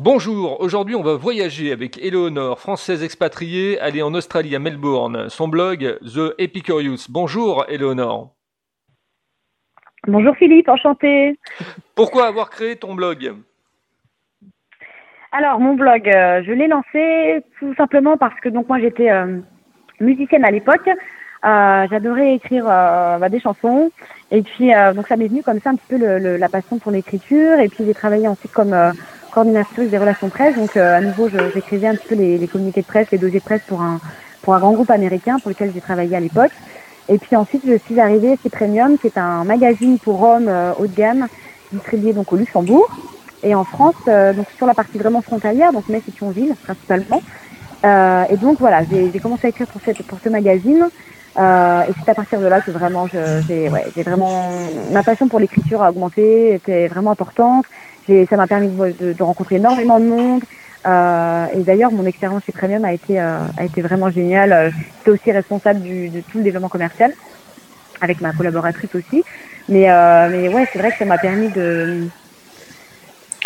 Bonjour, aujourd'hui on va voyager avec Eleonore, française expatriée, allée en Australie à Melbourne. Son blog The Epicurious. Bonjour Eleonore. Bonjour Philippe, enchanté. Pourquoi avoir créé ton blog? Alors mon blog, euh, je l'ai lancé tout simplement parce que donc moi j'étais euh, musicienne à l'époque. Euh, J'adorais écrire bah, des chansons et puis donc ça m'est venu comme ça un petit peu le, le, la passion pour l'écriture et puis j'ai travaillé ensuite comme coordinatrice des relations presse. Donc à nouveau j'écrivais un petit peu les, les, communiqués de presse, les dossiers de presse pour un pour un grand groupe américain pour lequel j'ai travaillé à l'époque. Et puis ensuite, je suis arrivée chez Premium, qui est un magazine pour hommes euh, haut de gamme, distribué donc au Luxembourg et en France, euh, donc sur la partie vraiment frontalière, donc Metz et Thionville principalement. Euh, et donc voilà, j'ai commencé à écrire pour, cette, pour ce magazine. Euh, et c'est à partir de là que vraiment, j'ai ouais, vraiment ma passion pour l'écriture a augmenté, était vraiment importante. Ça m'a permis de, rencontrer énormément de monde, euh, et d'ailleurs, mon expérience chez Premium a été, euh, a été vraiment géniale. J'étais aussi responsable de tout le développement commercial, avec ma collaboratrice aussi. Mais, euh, mais ouais, c'est vrai que ça m'a permis de,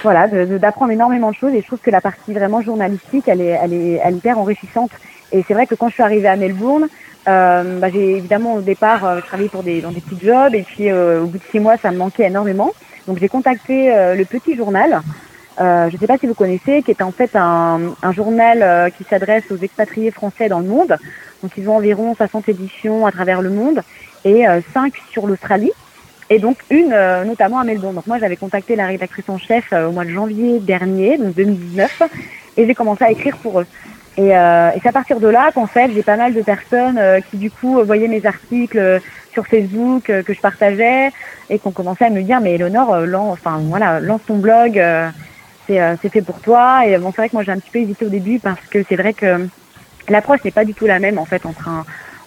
voilà, d'apprendre énormément de choses. Et je trouve que la partie vraiment journalistique, elle est, elle est, elle est hyper enrichissante. Et c'est vrai que quand je suis arrivée à Melbourne, euh, bah, j'ai évidemment au départ travaillé pour des, dans des petits jobs. Et puis au bout de six mois, ça me manquait énormément. Donc j'ai contacté le petit journal euh, je ne sais pas si vous connaissez, qui est en fait un, un journal euh, qui s'adresse aux expatriés français dans le monde. Donc ils ont environ 60 éditions à travers le monde et euh, 5 sur l'Australie. Et donc une euh, notamment à Melbourne. Donc moi j'avais contacté la rédactrice en chef au mois de janvier dernier, donc 2019, et j'ai commencé à écrire pour eux. Et, et c'est à partir de là qu'en fait j'ai pas mal de personnes qui du coup voyaient mes articles sur Facebook que je partageais et qu'on commençait à me dire mais Eleonore, lance, enfin voilà, lance ton blog euh, c'est fait pour toi. Et bon, c'est vrai que moi j'ai un petit peu hésité au début parce que c'est vrai que l'approche n'est pas du tout la même en fait entre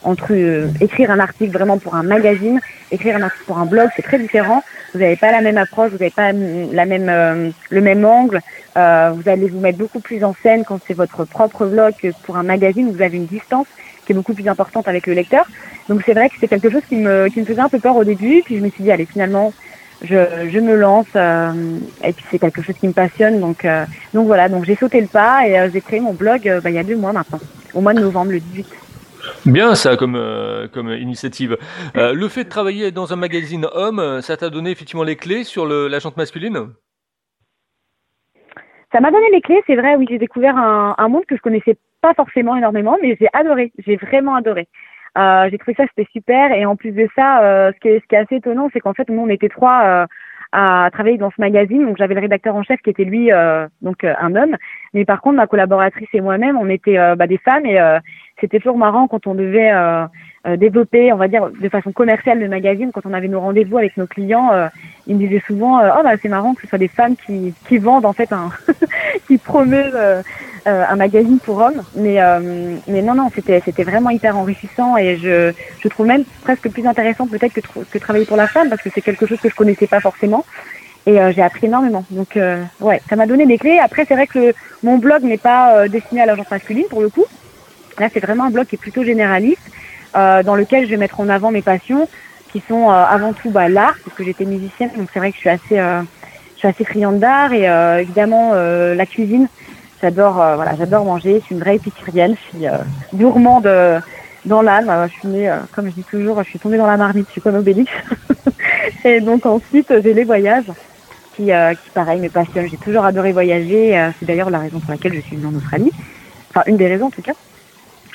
entre euh, écrire un article vraiment pour un magazine, écrire un article pour un blog, c'est très différent. Vous n'avez pas la même approche, vous n'avez pas la même euh, le même angle. vous allez vous mettre beaucoup plus en scène quand c'est votre propre blog que pour un magazine. Vous avez une distance qui est beaucoup plus importante avec le lecteur. Donc c'est vrai que c'est quelque chose qui me qui me faisait un peu peur au début. Puis je me suis dit allez finalement je, je me lance euh, et puis c'est quelque chose qui me passionne donc euh, donc voilà donc j'ai sauté le pas et euh, j'ai créé mon blog bah, il y a deux mois maintenant au mois de novembre le 18 Bien ça comme comme initiative. le fait de travailler dans un magazine homme, ça t'a donné effectivement les clés sur le, la jante masculine? Ça m'a donné les clés, c'est vrai. Oui, j'ai découvert un, un monde que je connaissais pas forcément énormément, mais j'ai adoré. J'ai vraiment adoré. Euh, j'ai trouvé ça c'était super et en plus de ça, euh, ce, qui est, assez étonnant, c'est qu'en fait nous on était trois euh, à travailler dans ce magazine. Donc j'avais le rédacteur en chef qui était lui donc un homme, mais par contre ma collaboratrice et moi-même on était bah, des femmes et c'était toujours marrant quand on devait développer, on va dire de façon commerciale le magazine. Quand on avait nos rendez-vous avec nos clients, ils me disaient souvent oh bah c'est marrant que ce soit des femmes qui qui vendent en fait un qui promeuvent euh, un magazine pour hommes. Mais, euh, mais non, non, c'était, c'était vraiment hyper enrichissant et je, je trouve même presque plus intéressant peut-être que, que travailler pour la femme parce que c'est quelque chose que je connaissais pas forcément. Et euh, j'ai appris énormément. Donc ouais, ça m'a donné des clés. Après, c'est vrai que mon blog n'est pas destiné à l'agence masculine pour le coup. Là, c'est vraiment un blog qui est plutôt généraliste, dans lequel je vais mettre en avant mes passions, qui sont avant tout bah, l'art, parce que j'étais musicienne, donc c'est vrai que je suis assez, je suis assez friande d'art et évidemment la cuisine. J'adore euh, voilà, j'adore manger. Je suis une vraie épicurienne. Je suis euh, gourmande dans l'âme. Euh, je suis née, comme je dis toujours, je suis tombée dans la marmite. Je suis comme Obélix. et donc ensuite, j'ai les voyages qui, qui pareil, me passionnent. J'ai toujours adoré voyager. c'est d'ailleurs la raison pour laquelle je suis venue en Australie. Enfin, une des raisons en tout cas.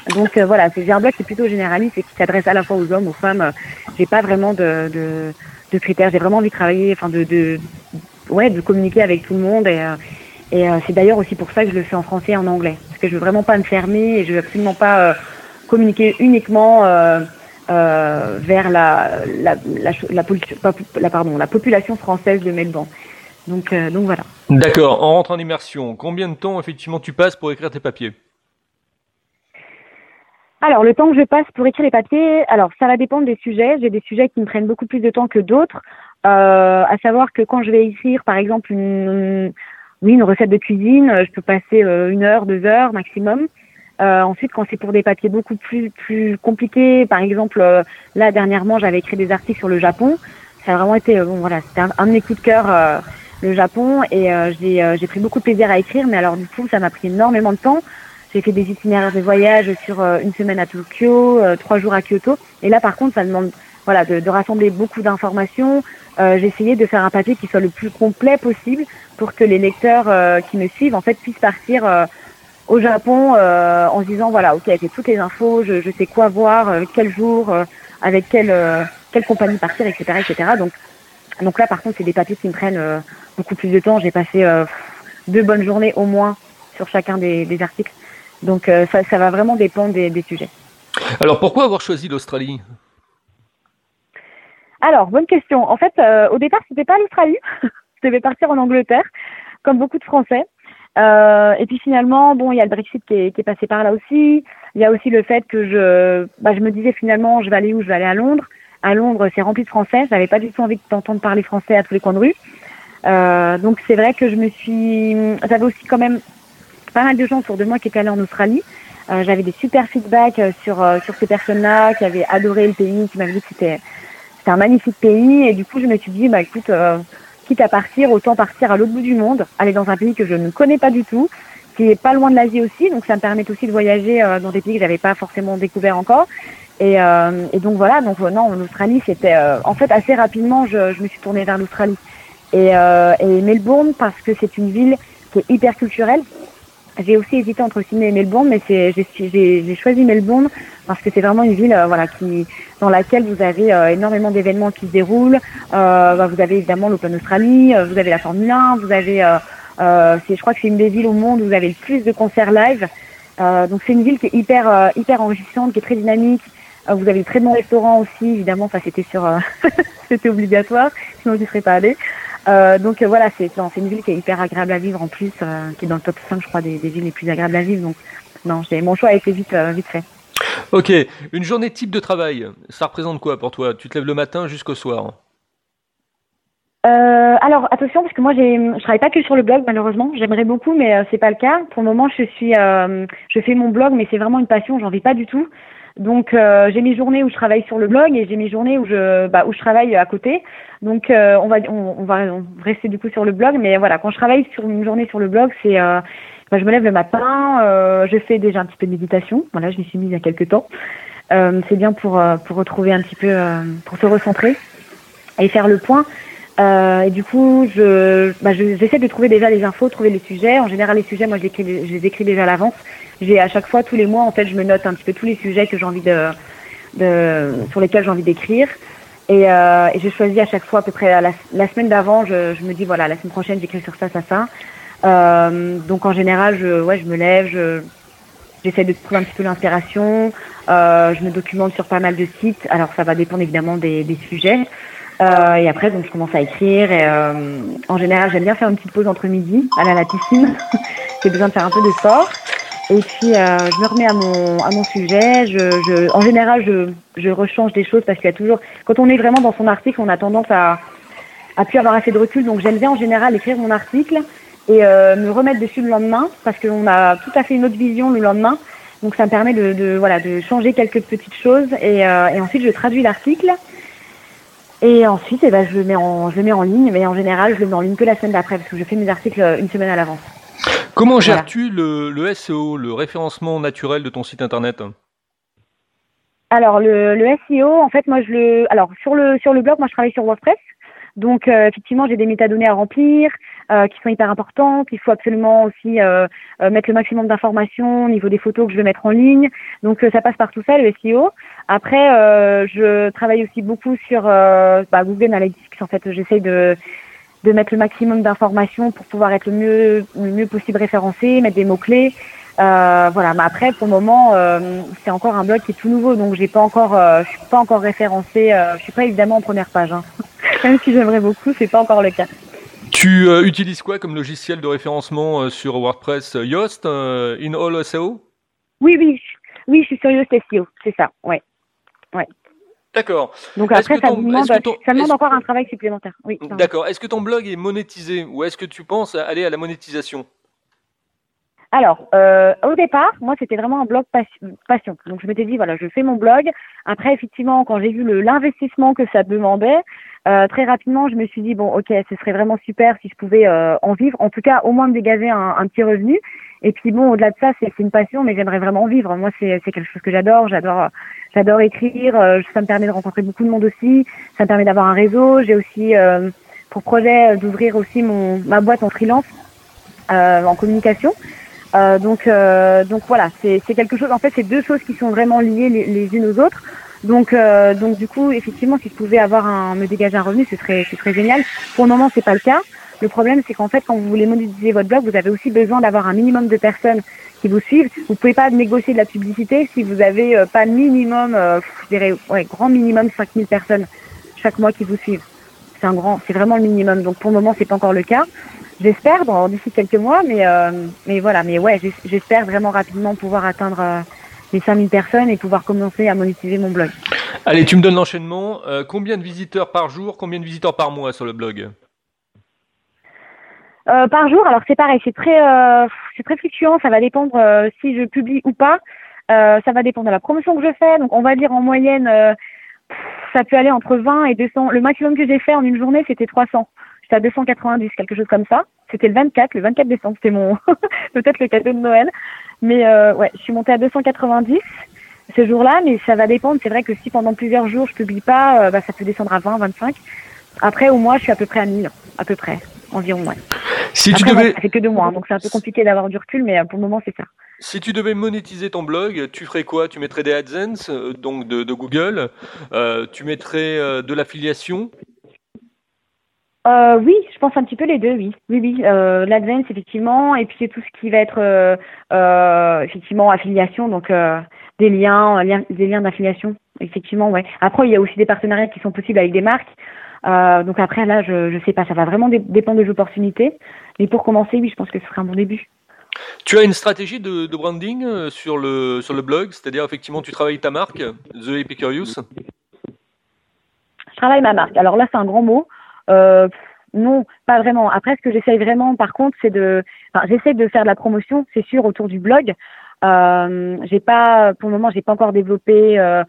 Donc voilà, c'est un blog qui est plutôt généraliste et qui s'adresse à la fois aux hommes, aux femmes. J'ai pas vraiment de, de, de critères. J'ai vraiment envie de travailler, enfin de, de, ouais, de communiquer avec tout le monde et, et euh, c'est d'ailleurs aussi pour ça que je le fais en français et en anglais. Parce que je veux vraiment pas me fermer et je veux absolument pas euh, communiquer uniquement euh, euh, vers la, la, la, la, pardon, la population française de Melbourne. Donc, euh, donc voilà. D'accord, on rentre en immersion. Combien de temps effectivement tu passes pour écrire tes papiers? Alors, le temps que je passe pour écrire les papiers, alors ça va dépendre des sujets. J'ai des sujets qui me prennent beaucoup plus de temps que d'autres. Euh, à savoir que quand je vais écrire, par exemple, une, oui, une recette de cuisine, euh, je peux passer euh, une heure, deux heures maximum. Euh, ensuite, quand c'est pour des papiers beaucoup plus plus compliqués, par exemple, euh, là dernièrement, j'avais écrit des articles sur le Japon. Ça a vraiment été bon, voilà, c'était un, de mes de cœur le Japon et j'ai j'ai pris beaucoup de plaisir à écrire. Mais alors du coup, ça m'a pris énormément de temps. J'ai fait des itinéraires de voyage sur une semaine à Tokyo, trois jours à Kyoto. Et là, par contre, ça demande voilà de, de rassembler beaucoup d'informations. j'ai essayé de faire un papier qui soit le plus complet possible pour que les lecteurs qui me suivent en fait puissent partir au Japon euh, en se disant voilà ok j'ai toutes les infos, je, je sais quoi voir, euh, quel jour, euh, avec quelle quelle compagnie partir, etc. etc. Donc donc là par contre c'est des papiers qui me prennent beaucoup plus de temps. J'ai passé deux bonnes journées au moins sur chacun des, des articles. Donc ça, ça va vraiment dépendre des, des sujets. Alors pourquoi avoir choisi l'Australie? Alors bonne question. En fait au départ c'était pas l'Australie, je devais partir en Angleterre comme beaucoup de Français. Euh, et puis finalement, bon, il y a le Brexit qui est, qui est, passé par là aussi. Il y a aussi le fait que je, bah, je me disais finalement, je vais aller où? Je vais aller à Londres. À Londres, c'est rempli de Français. J'avais pas du tout envie d'entendre parler français à tous les coins de rue. Euh, donc c'est vrai que je me suis, j'avais aussi quand même pas mal de gens autour de moi qui étaient allés en Australie. Euh, j'avais des super feedbacks euh, sur euh, sur ces personnes-là qui avaient adoré le pays, qui m'avaient dit que c'était un magnifique pays. Et du coup, je me suis dit, bah écoute, quitte à partir, autant partir à l'autre bout du monde, aller dans un pays que je ne connais pas du tout, qui est pas loin de l'Asie aussi, donc ça me permet aussi de voyager dans des pays que j'avais pas forcément découvert encore. Et, et donc voilà, donc non, en Australie, c'était en fait assez rapidement, je, je me suis tournée vers l'Australie et, et Melbourne parce que c'est une ville qui est hyper culturelle. J'ai aussi hésité entre Sydney et Melbourne, mais j'ai choisi Melbourne parce que c'est vraiment une ville, voilà, qui dans laquelle vous avez euh, énormément d'événements qui se déroulent. Euh, bah, vous avez évidemment l'Open Australie, euh, vous avez la Formule 1, vous avez, je crois que c'est une des villes au monde où vous avez le plus de concerts live. donc c'est une ville qui est hyper hyper enrichissante, qui est très dynamique. vous avez de très bons restaurants aussi, évidemment, c'était sur, c'était obligatoire, sinon je n'y serais pas allée. Donc voilà, c'est une ville qui est hyper agréable à vivre en plus, qui est dans le top 5 je crois des, des, villes les plus agréables à vivre. Donc non, mon choix a été vite vite fait. Ok, une journée type de travail, ça représente quoi pour toi? Tu te lèves le matin jusqu'au soir? Euh, alors attention parce que moi je travaille pas que sur le blog malheureusement. J'aimerais beaucoup mais euh, c'est pas le cas. Pour le moment je suis euh, je fais mon blog mais c'est vraiment une passion j'en vis pas du tout donc euh, j'ai mes journées où je travaille sur le blog et j'ai mes journées où je bah, où je travaille à côté donc euh, on va on, va rester du coup sur le blog mais voilà quand je travaille sur une journée sur le blog c'est je me lève le matin, euh, je fais déjà un petit peu de méditation. Voilà, je m'y suis mise il y a quelques temps. Euh, c'est bien pour euh, pour retrouver un petit peu, euh, pour se recentrer et faire le point. Euh, et du coup, je, bah, j'essaie de trouver déjà les infos, trouver les sujets. En général, les sujets, moi, je, je les écris déjà à l'avance. J'ai à chaque fois, tous les mois, en fait, je me note un petit peu tous les sujets que j'ai envie de, de sur lesquels j'ai envie d'écrire. Et, euh, et je choisis à chaque fois à peu près la, la semaine d'avant, je, je me dis voilà, la semaine prochaine, j'écris sur ça, ça, ça. Euh, donc en général, je, ouais, je me lève, je, j'essaie de trouver un petit peu l'inspiration. Euh, je me documente sur pas mal de sites. Alors ça va dépendre évidemment des, des sujets. Euh, et après, donc je commence à écrire. Et, euh, en général, j'aime bien faire une petite pause entre midi, à la piscine. J'ai besoin de faire un peu de sport. Et puis euh, je me remets à mon à mon sujet. Je, je en général, je je rechange des choses parce qu'il y a toujours quand on est vraiment dans son article, on a tendance à à plus avoir assez de recul. Donc j'aime bien en général écrire mon article et euh, me remettre dessus le lendemain parce qu'on a tout à fait une autre vision le lendemain. Donc ça me permet de, de voilà de changer quelques petites choses et, euh, et ensuite je traduis l'article et ensuite eh ben, je le mets en je le mets en ligne mais en général je le mets en ligne que la semaine d'après parce que je fais mes articles une semaine à l'avance. Comment gères-tu le, le SEO, le référencement naturel de ton site internet? Alors le, le SEO en fait moi je le alors sur le sur le blog moi je travaille sur WordPress donc euh, effectivement, j'ai des métadonnées à remplir euh, qui sont hyper importantes. Il faut absolument aussi euh, mettre le maximum d'informations au niveau des photos que je vais mettre en ligne. Donc ça passe par tout ça, le SEO. Après, je travaille aussi beaucoup sur bah, Google Analytics. En fait, j'essaye de de mettre le maximum d'informations pour pouvoir être le mieux le mieux possible référencé, mettre des mots clés. Euh, voilà, mais après pour le moment euh, c'est encore un blog qui est tout nouveau, donc j'ai pas encore, euh, je suis pas encore référencée, je suis pas évidemment en première page. Hein. Même si j'aimerais beaucoup, c'est pas encore le cas. Tu utilises quoi comme logiciel de référencement sur WordPress Yoast, in all SEO Oui, oui, oui, je suis sur Yoast SEO, c'est ça, ouais, ouais. D'accord. Donc après, ça, ton, demande, ton, ça demande encore un travail supplémentaire. Oui. D'accord. Est-ce que ton blog est monétisé ou est-ce que tu penses aller à la monétisation? Alors, euh, au départ, moi, c'était vraiment un blog passion. Donc, je m'étais dit, voilà, je fais mon blog. Après, effectivement, quand j'ai vu l'investissement que ça demandait, euh, très rapidement, je me suis dit bon, ok, ce serait vraiment super si je pouvais euh, en vivre, en tout cas au moins me dégager un, un petit revenu. Et puis bon, au-delà de ça, c'est une passion, mais j'aimerais vraiment en vivre. Moi, c'est quelque chose que j'adore. J'adore, j'adore écrire. Euh, ça me permet de rencontrer beaucoup de monde aussi. Ça me permet d'avoir un réseau. J'ai aussi pour projet d'ouvrir aussi mon ma boîte en freelance en communication. donc donc voilà, c'est quelque chose. En fait, c'est deux choses qui sont vraiment liées les, les unes aux autres. Donc, euh, donc du coup, effectivement, si je pouvais avoir un, me dégager un revenu, ce serait, ce serait génial. Pour le moment, c'est pas le cas. Le problème, c'est qu'en fait, quand vous voulez monétiser votre blog, vous avez aussi besoin d'avoir un minimum de personnes qui vous suivent. Vous pouvez pas négocier de la publicité si vous avez euh, pas minimum, euh, je dirais, ouais, grand minimum 5000 personnes chaque mois qui vous suivent. C'est un grand, c'est vraiment le minimum. Donc pour le moment, c'est pas encore le cas. J'espère d'ici quelques mois, mais euh, mais voilà, mais ouais, j'espère vraiment rapidement pouvoir atteindre les 5000 personnes et pouvoir commencer à monétiser mon blog. Allez, tu me donnes l'enchaînement. Euh, combien de visiteurs par jour, combien de visiteurs par mois sur le blog? Euh, Par jour, alors c'est pareil, c'est très, euh, c'est très fluctuant. Ça va dépendre si je publie ou pas. ça va dépendre de la promotion que je fais. Donc, on va dire en moyenne, ça peut aller entre 20 et 200. Le maximum que j'ai fait en une journée, c'était 300. J'étais à 290, quelque chose comme ça. C'était le 24, le 24 décembre. C'était mon peut-être le cadeau de Noël. Mais euh, ouais, je suis montée à 290 ce jour-là, mais ça va dépendre. C'est vrai que si pendant plusieurs jours je publie pas, euh, bah, ça peut descendre à 20, 25. Après, au mois, je suis à peu près à 1000, à peu près, environ. Ouais. Si tu devais... ça fait que deux mois, hein, donc c'est un peu compliqué d'avoir du recul, mais euh, pour le moment, c'est ça. Si tu devais monétiser ton blog, tu ferais quoi? Tu mettrais des AdSense, donc de, de Google. Euh, tu mettrais de l'affiliation? Euh, oui, je pense un petit peu les deux, oui. Oui, oui. Euh, L'advance, effectivement, et puis c'est tout ce qui va être euh, euh effectivement affiliation, donc des liens, des liens d'affiliation, effectivement, ouais. Après, il y a aussi des partenariats qui sont possibles avec des marques. Donc après, là, je je sais pas, ça va vraiment dépendre des opportunités. Mais pour commencer, oui, je pense que ce serait un bon début. Tu as une stratégie de, de branding sur le sur le blog, c'est-à-dire effectivement, tu travailles ta marque, The Epicurious. Je travaille ma marque. Alors là, c'est un grand mot. Euh, non, pas vraiment. Après, ce que j'essaye vraiment, par contre, c'est de, enfin, j'essaie de faire de la promotion, c'est sûr, autour du blog. Euh, j'ai pas, pour le moment, j'ai pas encore développé, euh,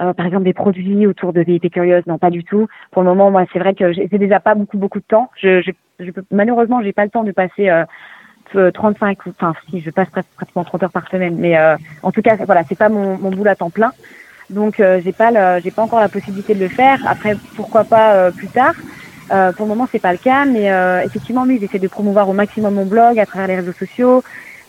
euh, par exemple, des produits autour de VIP Curieuse. Non, pas du tout. Pour le moment, moi, c'est vrai que j'ai déjà pas beaucoup, beaucoup de temps. Je, je, je peux, malheureusement, j'ai pas le temps de passer euh, 35, enfin, si je passe pratiquement 30 heures par semaine, mais en tout cas, voilà, c'est pas mon, mon boulot à temps plein. Donc, j'ai pas, j'ai pas encore la possibilité de le faire. Après, pourquoi pas plus tard. Euh, pour le moment, c'est pas le cas, mais euh, effectivement, oui, j'essaie de promouvoir au maximum mon blog à travers les réseaux sociaux.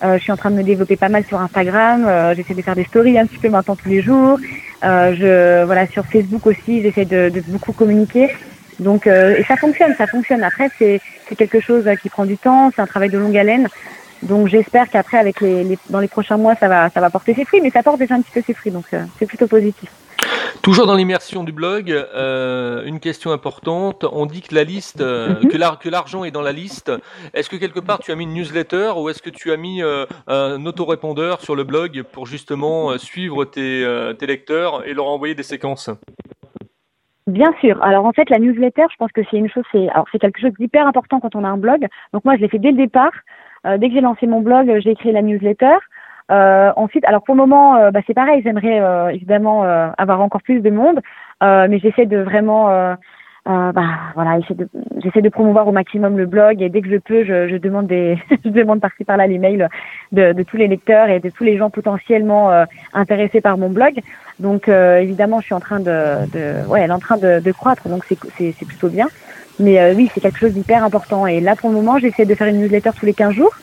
Euh, je suis en train de me développer pas mal sur Instagram. Euh, j'essaie de faire des stories un petit peu maintenant tous les jours. Euh, je voilà sur Facebook aussi, j'essaie de, de, beaucoup communiquer. Donc et ça fonctionne, ça fonctionne. Après, c'est c'est quelque chose qui prend du temps, c'est un travail de longue haleine. Donc j'espère qu'après, avec les, les, dans les prochains mois, ça va ça va porter ses fruits, mais ça porte déjà un petit peu ses fruits, donc c'est plutôt positif. Toujours dans l'immersion du blog, euh, une question importante. On dit que la liste, euh, mhm. que l'argent est dans la liste. Est-ce que quelque part tu as mis une newsletter ou est-ce que tu as mis euh, un autorépondeur sur le blog pour justement suivre tes, tes lecteurs et leur envoyer des séquences? Bien sûr. Alors en fait, la newsletter, je pense que c'est une chose, c'est alors c'est quelque chose d'hyper important quand on a un blog. Donc moi, je l'ai fait dès le départ. dès que j'ai lancé mon blog, j'ai écrit la newsletter. Euh, ensuite, alors pour le moment, euh, bah, c'est pareil, j'aimerais euh, évidemment euh, avoir encore plus de monde, mais j'essaie de vraiment, bah, voilà, j'essaie de, promouvoir au maximum le blog et dès que je peux, je, je demande des, je demande par-ci par-là les mails de, de, tous les lecteurs et de tous les gens potentiellement intéressés par mon blog. Donc évidemment, je suis en train de, de ouais, elle est en train de, de croître, donc c'est, c'est, c'est plutôt bien. Mais oui, c'est quelque chose d'hyper important. Et là, pour le moment, j'essaie de faire une newsletter tous les 15 jours.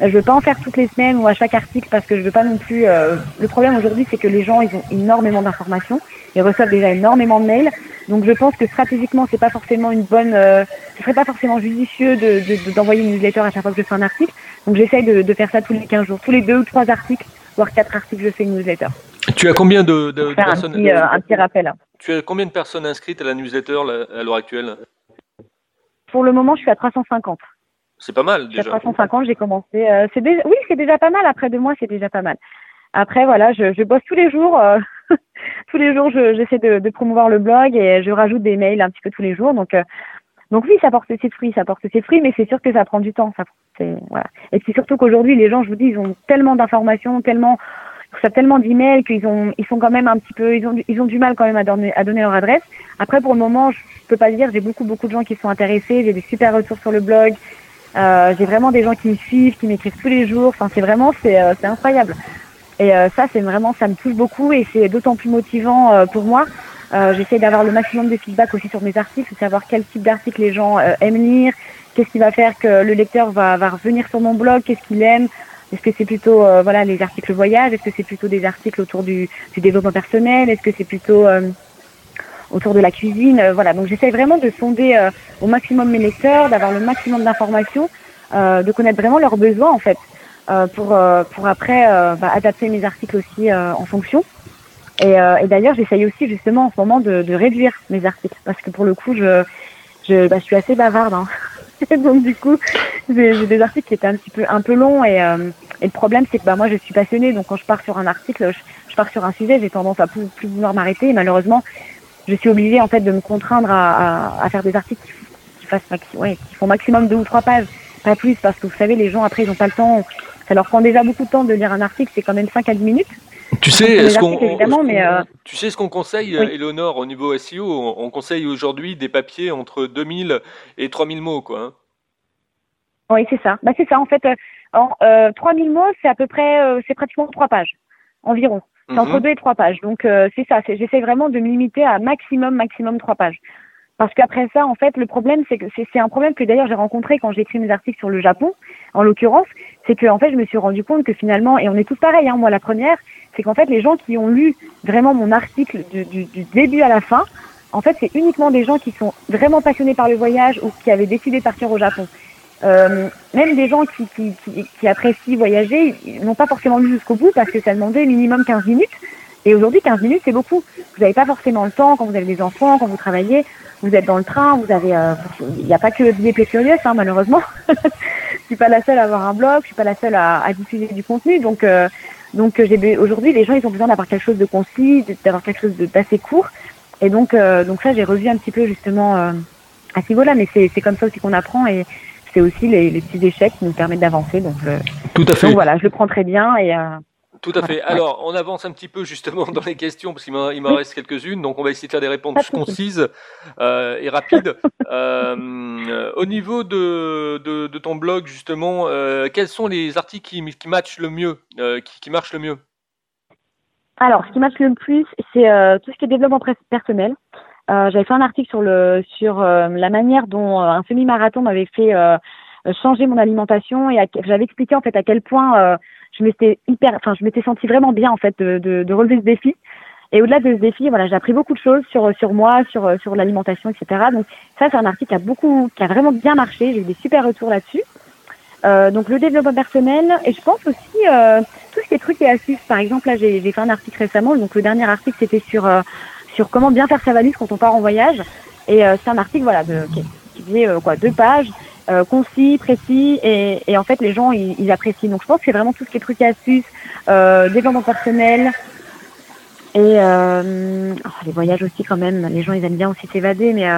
Je veux pas en faire toutes les semaines ou à chaque article parce que je veux pas non plus. Euh, le problème aujourd'hui, c'est que les gens, ils ont énormément d'informations, ils reçoivent déjà énormément de mails. Donc je pense que stratégiquement, c'est pas forcément une bonne. Euh, ce serait pas forcément judicieux de d'envoyer une newsletter à chaque fois que je fais un article. Donc j'essaye de, de, faire ça tous les 15 jours, tous les deux ou trois articles, voire quatre articles, je fais une newsletter. Tu as combien de, de, personnes un petit, euh, un petit rappel. Tu as combien de personnes inscrites à la newsletter à l'heure actuelle? Pour le moment, je suis à 350. C'est pas mal déjà. 350, j'ai commencé. Euh, c'est déjà, oui, c'est déjà pas mal. Après deux mois, c'est déjà pas mal. Après, voilà, je, je bosse tous les jours. Euh, tous les jours, j'essaie de, de, promouvoir le blog et je rajoute des mails un petit peu tous les jours. Donc, euh, donc oui, ça porte ses fruits, ça porte ses fruits, mais c'est sûr que ça prend du temps. Ça. Et c'est surtout qu'aujourd'hui, les gens, je vous dis, ils ont tellement d'informations, tellement reçoivent tellement d'emails qu'ils ont, ils sont quand même un petit peu, ils ont, ils ont du mal quand même à donner, leur adresse. Après, pour le moment, je peux pas dire, j'ai beaucoup, beaucoup de gens qui sont intéressés, j'ai des super retours sur le blog, euh, j'ai vraiment des gens qui me suivent, qui m'écrivent tous les jours. Enfin, c'est vraiment, c'est, euh, c'est incroyable. Et euh, ça, c'est vraiment, ça me touche beaucoup et c'est d'autant plus motivant euh, pour moi. J'essaie d'avoir le maximum de feedback aussi sur mes articles, savoir quel type d'article les gens aiment lire, qu'est-ce qui va faire que le lecteur va, va revenir sur mon blog, qu'est-ce qu'il aime? Est-ce que c'est plutôt voilà les articles voyage? Est-ce que c'est plutôt des articles autour du, du développement personnel? Est-ce que c'est plutôt autour de la cuisine. Euh, voilà, donc j'essaie vraiment de sonder euh, au maximum mes lecteurs, d'avoir le maximum d'informations, euh, de connaître vraiment leurs besoins en fait, pour pour après bah, adapter mes articles aussi en fonction. Et, et d'ailleurs, j'essaye aussi justement en ce moment de, de, réduire mes articles parce que pour le coup, je je, bah, je suis assez bavarde. Hein. donc du coup, j'ai des articles qui étaient un petit peu un peu longs et, et le problème c'est que bah moi je suis passionnée donc quand je pars sur un article, je, je pars sur un sujet, j'ai tendance à plus, plus vouloir m'arrêter et malheureusement je suis obligée en fait de me contraindre à, faire des articles qui, fassent, ouais, qui font maximum deux ou trois pages, pas plus, parce que vous savez, les gens après ils n'ont pas le temps. Ça leur prend déjà beaucoup de temps de lire un article, c'est quand même 5 à 10 minutes. Tu sais, ce qu'on, euh, tu sais ce qu'on conseille, oui. Eleonore, au niveau SEO on, conseille aujourd'hui des papiers entre 2000 et 3000 mots, quoi. Hein. Oui, c'est ça. Bah, c'est ça, en fait. Euh, en, 3000 euh, mots, c'est à peu près, c'est pratiquement trois pages, environ. C'est entre mhm. deux et trois pages. Donc euh, c'est ça. J'essaie vraiment de me limiter à maximum, maximum trois pages. Parce qu'après ça, en fait, le problème, c'est que c'est un problème que d'ailleurs j'ai rencontré quand j'ai écrit mes articles sur le Japon, en l'occurrence, c'est que en fait, je me suis rendu compte que finalement, et on est tous pareils, hein, moi la première, c'est qu'en fait, les gens qui ont lu vraiment mon article du, du, du début à la fin, en fait, c'est uniquement des gens qui sont vraiment passionnés par le voyage ou qui avaient décidé de partir au Japon. Euh, même des gens qui, qui, qui, qui apprécient voyager n'ont pas forcément lu jusqu'au bout parce que ça demandait minimum 15 minutes. Et aujourd'hui, 15 minutes, c'est beaucoup. Vous n'avez pas forcément le temps quand vous avez des enfants, quand vous travaillez. Vous êtes dans le train, vous avez, euh, il n'y a pas que billet Curious, hein, malheureusement. je suis pas la seule à avoir un blog, je suis pas la seule à, diffuser du contenu. Donc, euh, donc j'ai aujourd'hui, les gens, ils ont besoin d'avoir quelque chose de concis, d'avoir quelque chose d'assez court. Et donc, euh, donc ça, j'ai revu un petit peu justement à ce niveau-là. Mais c'est comme ça aussi qu'on apprend et c'est aussi les, les, petits échecs qui nous permettent d'avancer. Donc, euh, Tout à fait. Donc, voilà, je le prends très bien et. Euh, tout à fait. Alors, on avance un petit peu justement dans les questions parce qu'il m'en reste quelques-unes, donc on va essayer de faire des réponses concises euh, et rapides. euh, au niveau de, de, de, ton blog justement, euh, quels sont les articles qui, qui matchent le mieux, euh, qui, qui marchent le mieux? Alors, ce qui match le plus, c'est tout ce qui est développement personnel. Euh, j'avais fait un article sur le sur euh, la manière dont euh, un semi-marathon m'avait fait changer mon alimentation et j'avais expliqué en fait à quel point je m'étais hyper, enfin je m'étais sentie vraiment bien en fait de, de, de relever ce défi. Et au-delà de ce défi, voilà, j'ai appris beaucoup de choses sur sur moi, sur sur l'alimentation, etc. Donc ça, c'est un article qui a beaucoup, qui a vraiment bien marché. J'ai eu des super retours là-dessus. Euh, donc le développement personnel et je pense aussi euh, tous ces trucs et astuces. Par exemple, là, j'ai fait un article récemment. Donc le dernier article, c'était sur sur comment bien faire sa valise quand on part en voyage. Et euh, c'est un article voilà de, qui, qui faisait euh, quoi deux pages, euh, concis, précis, et, et, en fait les gens ils, ils, apprécient. Donc je pense que c'est vraiment tout ce qui est trucs et astuces, développement personnel. Et oh, les voyages aussi quand même, les gens ils aiment bien aussi s'évader, mais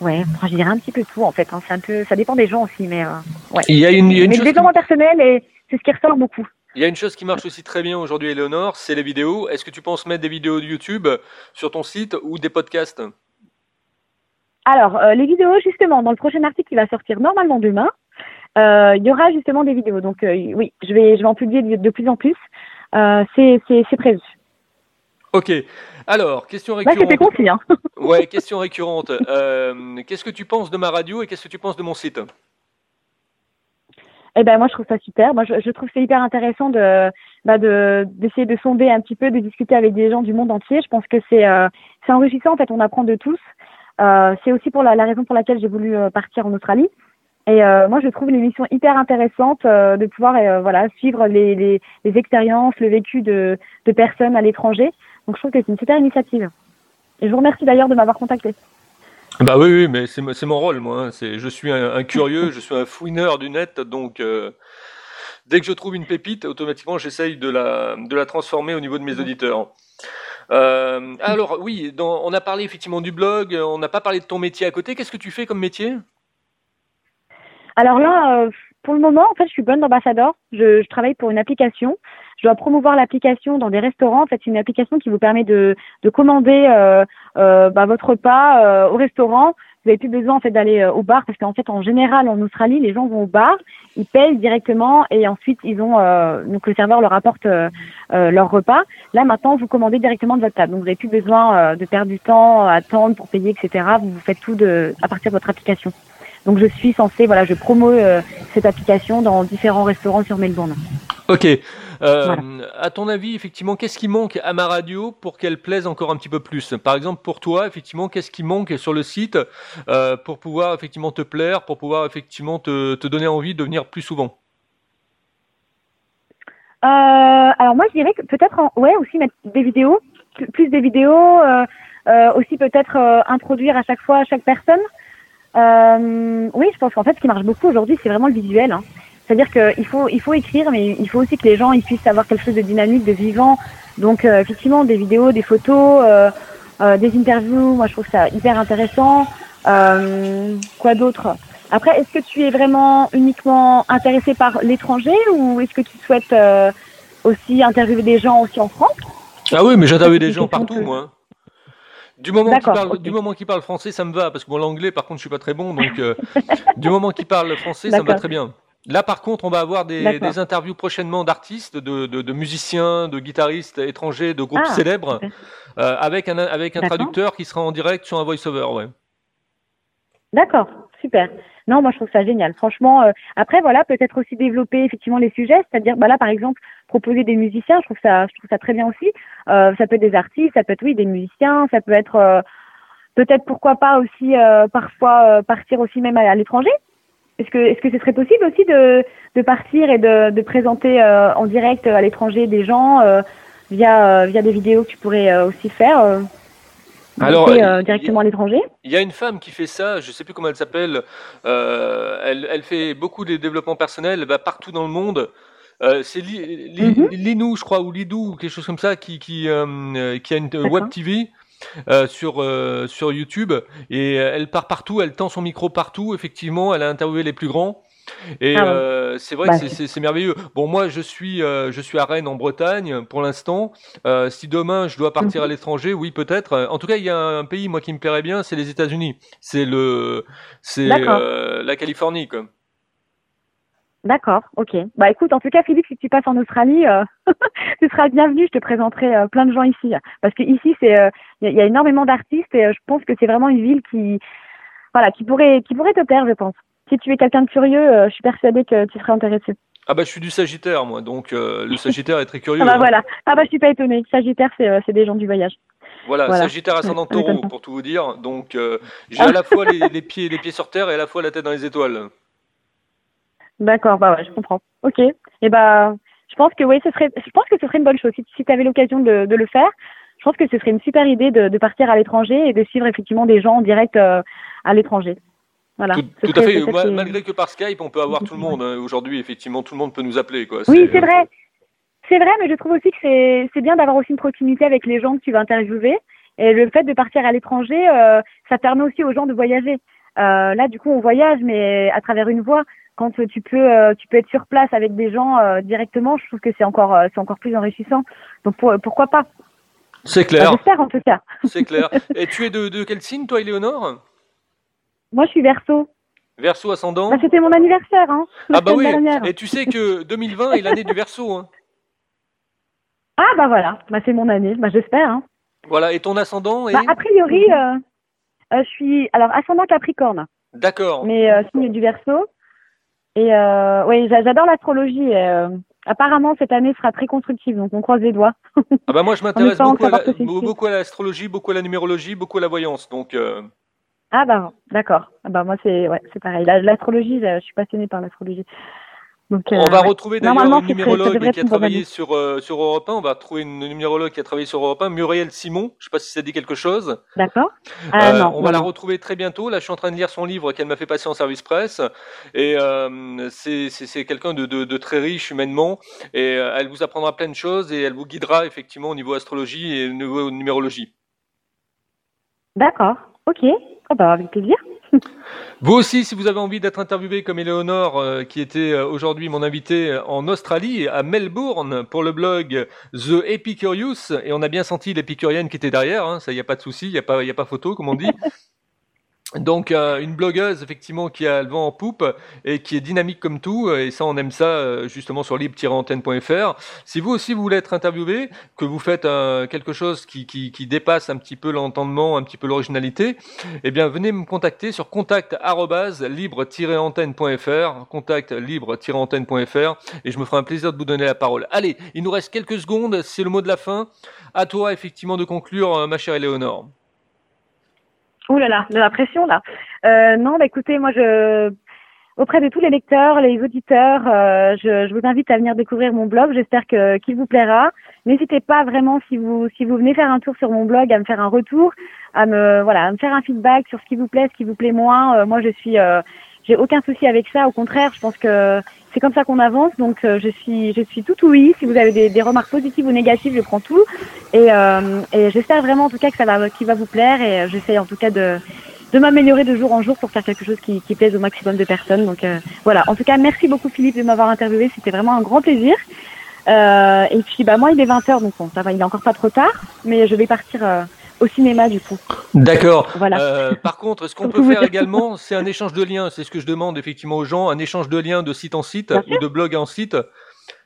ouais, je dirais un petit peu tout en fait. Hein. C'est un peu, ça dépend des gens aussi, mais ouais. Il y a une, il y a une mais le développement personnel, et c'est ce qui ressort beaucoup. Il y a une chose qui marche aussi très bien aujourd'hui, Eleonore, c'est les vidéos. Est-ce que tu penses mettre des vidéos de YouTube sur ton site ou des podcasts? Alors, euh, les vidéos, justement, dans le prochain article qui va sortir normalement demain, euh, il y aura justement des vidéos. Donc, euh, oui, je vais, je vais en publier de, de plus en plus. C'est prévu. Ok. Alors, question récurrente. Là, c'était concis, hein. ouais, question récurrente. Qu'est-ce que tu penses de ma radio et qu'est-ce que tu penses de mon site? Eh ben moi je trouve ça super. Moi je, je trouve c'est hyper intéressant de bah, de d'essayer de sonder un petit peu, de discuter avec des gens du monde entier. Je pense que c'est euh, c'est enrichissant en fait. On apprend de tous. Euh, c'est aussi pour la, la, raison pour laquelle j'ai voulu euh, partir en Australie. Et euh, moi je trouve l'émission hyper intéressante euh, de pouvoir voilà suivre les, les, les expériences, le vécu de de personnes à l'étranger. Donc je trouve que c'est une super initiative. Et je vous remercie d'ailleurs de m'avoir contacté. Bah oui, oui mais c'est mon rôle, moi. Hein. C'est, je suis un, curieux, je suis un fouineur du net, donc euh, dès que je trouve une pépite, automatiquement j'essaye de la, de la transformer au niveau de mes auditeurs. Euh, alors oui, on a parlé effectivement du blog, on n'a pas parlé de ton métier à côté. Qu'est-ce que tu fais comme métier? Alors là, euh, pour le moment, en fait, je suis bonne ambassadeur. Je, travaille pour une application je dois promouvoir l'application dans des restaurants. En fait, c'est une application qui vous permet de, de commander euh, euh, bah, votre repas euh, au restaurant. Vous n'avez plus besoin en fait d'aller au bar parce qu'en fait, en général, en Australie, les gens vont au bar, ils payent directement et ensuite ils ont donc le serveur leur apporte leur repas. Là, maintenant, vous commandez directement de votre table. Donc, vous n'avez plus besoin de perdre du temps, à attendre pour payer, etc. Vous, faites tout de à partir de votre application. Donc je suis censée, voilà, je promo euh, cette application dans différents restaurants sur Melbourne. Ok. Euh, À ton avis, effectivement, qu'est-ce qui manque à ma radio pour qu'elle plaise encore un petit peu plus? Par exemple, pour toi, effectivement, qu'est-ce qui manque sur le site euh, pour pouvoir effectivement te plaire, pour pouvoir effectivement te, te donner envie de venir plus souvent? Euh, Alors moi, je dirais que peut-être, ouais, aussi mettre des vidéos, plus des vidéos, euh, aussi peut-être introduire à chaque fois à chaque personne. Oui, je pense qu'en fait, ce qui marche beaucoup aujourd'hui, c'est vraiment le visuel. Hein. C'est-à-dire qu'il faut, il faut écrire, mais il faut aussi que les gens ils puissent avoir quelque chose de dynamique, de vivant. Donc, euh, effectivement, des vidéos, des photos, euh, euh, des interviews. Moi, je trouve ça hyper intéressant. Euh, quoi d'autre? Après, est-ce que tu es vraiment uniquement intéressé par l'étranger ou est-ce que tu souhaites aussi interviewer des gens aussi en France? Ah oui, mais j'interviewe des gens partout, moi. Du moment qu'il parle, du moment qu'il parle français, ça me va parce que bon, l'anglais, par contre, je suis pas très bon, donc du moment qu'il parle français, ça me va très bien. Là, par contre, on va avoir des, des interviews prochainement d'artistes, de, de, de, musiciens, de guitaristes étrangers, de groupes ah, célèbres, euh, avec un avec un traducteur qui sera en direct sur un voice-over, ouais. D'accord, super. Non, moi je trouve ça génial. Franchement, euh, après voilà, peut-être aussi développer effectivement les sujets, c'est-à-dire bah là par exemple proposer des musiciens, je trouve ça, je trouve ça très bien aussi. Euh, ça peut être des artistes, ça peut être oui des musiciens, ça peut être euh, peut-être pourquoi pas aussi parfois partir aussi même à, l'étranger. Est-ce que est-ce que ce serait possible aussi de de partir et de de présenter en direct à l'étranger des gens via via des vidéos que tu pourrais aussi faire alors, euh, directement à l'étranger? Il y a une femme qui fait ça, je ne sais plus comment elle s'appelle. Euh, elle, elle, fait beaucoup de développement personnel bah, partout dans le monde. Euh, c'est li, li, mhm. Linou, je crois, ou Lidou, ou quelque chose comme ça, qui, qui, euh, qui a une web TV. Euh, sur sur YouTube et elle part partout, elle tend son micro partout. Effectivement, elle a interviewé les plus grands et ah euh, c'est vrai que bah, c'est merveilleux. Bon, moi, je suis, euh, je suis à Rennes en Bretagne pour l'instant. Euh, si demain je dois partir à mhm. l'étranger, oui, peut-être. En tout cas, il y a un pays, moi, qui me plairait bien, c'est les États-Unis. C'est le, c'est la Californie, quoi. D'accord, ok. Bah écoute, en tout cas, Philippe, si tu passes en Australie, euh, tu seras bienvenu. Je te présenterai plein de gens ici, parce que ici, c'est, il y, a énormément d'artistes et je pense que c'est vraiment une ville qui, voilà, qui pourrait, qui pourrait te plaire, je pense si tu es quelqu'un de curieux, euh, je suis persuadée que tu serais intéressé. Ah bah je suis du Sagittaire moi, donc euh, le Sagittaire est très curieux. ah bah hein. voilà. Ah bah je suis pas étonnée. Sagittaire c'est euh, des gens du voyage. Voilà, Sagittaire ascendant Taureau pour tout vous dire. Donc j'ai à la fois les, pieds les pieds sur terre et à la fois la tête dans les étoiles. D'accord, bah ouais, je comprends. Ok. Et eh bah je pense que oui, ce serait je pense que ce serait une bonne chose si, si tu avais l'occasion de, de, le faire. Je pense que ce serait une super idée de, de, partir à l'étranger et de suivre effectivement des gens en direct à l'étranger. Voilà. Tout, à fait. Malgré que par Skype, on peut avoir tout le monde. Hein. Aujourd'hui, effectivement, tout le monde peut nous appeler. Quoi. Oui, c'est vrai. C'est vrai, mais je trouve aussi que c'est bien d'avoir aussi une proximité avec les gens que tu vas interviewer. Et le fait de partir à l'étranger, euh, ça permet aussi aux gens de voyager. Euh, là, du coup, on voyage, mais à travers une voix. Quand tu peux, euh, tu peux être sur place avec des gens euh, directement, je trouve que c'est encore, c'est encore plus enrichissant. Donc pourquoi pas? C'est clair. J'espère en tout cas. C'est clair. Et tu es de, de quel signe, toi, Éléonore? Moi, je suis verso. Verso ascendant bah, C'était mon anniversaire. Hein, ah bah oui, et tu sais que 2020 est l'année du verso. Hein. Ah bah voilà, bah, c'est mon année, bah, j'espère. Hein. Voilà, et ton ascendant est... Bah, a priori, je suis... Alors, ascendant Capricorne. D'accord. Mais euh, signe du verso. Et oui, j'adore l'astrologie. apparemment, cette année sera très constructive, donc on croise les doigts. ah bah moi, je m'intéresse beaucoup, beaucoup, à l'astrologie, beaucoup à la numérologie, beaucoup à la voyance, donc... Ah bah d'accord. Ah bah moi c'est ouais, c'est pareil. L'astrologie, je suis passionnée par l'astrologie. Donc, euh, on va retrouver d'ailleurs une numérologue qui a travaillé sur, euh, sur Europe 1. On va retrouver une numérologue qui a travaillé sur Europe 1, Muriel Simon. Je sais pas si ça dit quelque chose. D'accord. Ah, euh, on va la retrouver très bientôt. Là, je suis en train de lire son livre qu'elle m'a fait passer en service presse. Et euh, c'est quelqu'un de, de, de, très riche humainement. Et elle vous apprendra plein de choses et elle vous guidera effectivement au niveau astrologie et au niveau numérologie. D'accord. Ok. Ah bah avec plaisir. Vous aussi, si vous avez envie d'être interviewé comme Eleonore, euh, qui était euh, aujourd'hui mon invité en Australie, à Melbourne, pour le blog The Epicurious, et on a bien senti l'épicurienne qui était derrière, hein, ça y a pas de souci, il y a pas, y a pas photo, comme on dit. Donc euh, une blogueuse effectivement qui a le vent en poupe et qui est dynamique comme tout et ça on aime ça euh, justement sur libre-antenne.fr. Si vous aussi vous voulez être interviewé, que vous faites euh, quelque chose qui, qui, dépasse un petit peu l'entendement, un petit peu l'originalité, eh bien venez me contacter sur contact libre-antenne.fr, contact libre-antenne.fr et je me ferai un plaisir de vous donner la parole. Allez, il nous reste quelques secondes, c'est le mot de la fin. À toi effectivement de conclure ma chère Éléonore. Ouh là là, de la pression là. Euh, non, bah écoutez, moi je auprès de tous les lecteurs, les auditeurs, euh, je, je, vous invite à venir découvrir mon blog. J'espère que qu'il vous plaira. N'hésitez pas vraiment si vous si vous venez faire un tour sur mon blog à me faire un retour, à me voilà, à me faire un feedback sur ce qui vous plaît, ce qui vous plaît moins. Euh, moi, je suis euh, j'ai aucun souci avec ça. Au contraire, je pense que c'est comme ça qu'on avance. Donc, euh, je suis, je suis tout oui. Si vous avez des, remarques positives ou négatives, je prends tout. Et, euh, et j'espère vraiment, en tout cas, que ça va, qui va vous plaire. Et euh, j'essaie, en tout cas, de, de m'améliorer de jour en jour pour faire quelque chose qui, plaise au maximum de personnes. Donc, voilà. En tout cas, merci beaucoup, Philippe, de m'avoir interviewé. C'était vraiment un grand plaisir. Et puis, bah, moi, il est 20h, donc bon, ça va, il est encore pas trop tard. Mais je vais partir au cinéma du coup. D'accord. Voilà. Euh, par contre, est-ce qu'on peut faire également, c'est un échange de liens, c'est ce que je demande effectivement aux gens, un échange de liens de site en site ou de blog en site.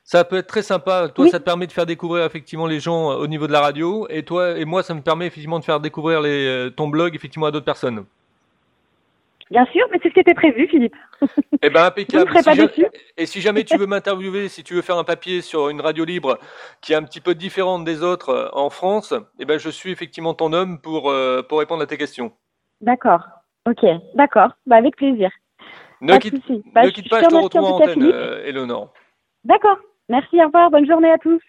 Ça peut être très sympa. Toi, ça te permet de faire découvrir effectivement les gens au niveau de la radio, et toi et moi, ça me permet effectivement de faire découvrir les, euh, ton blog effectivement à d'autres personnes. Bien sûr, mais c'est ce qui était prévu, Philippe. Eh ben impeccable. Si jamais, et si jamais tu veux m'interviewer, si tu veux faire un papier sur une radio libre qui est un petit peu différente des autres euh, en France, eh ben je suis effectivement ton homme pour euh, pour répondre à tes questions. D'accord. Ok. D'accord. Bah avec plaisir. Ne quitte, bah, ne quitte pas, je te retrouve en antenne, euh, Eleonore. D'accord. Merci. Au revoir. Bonne journée à tous.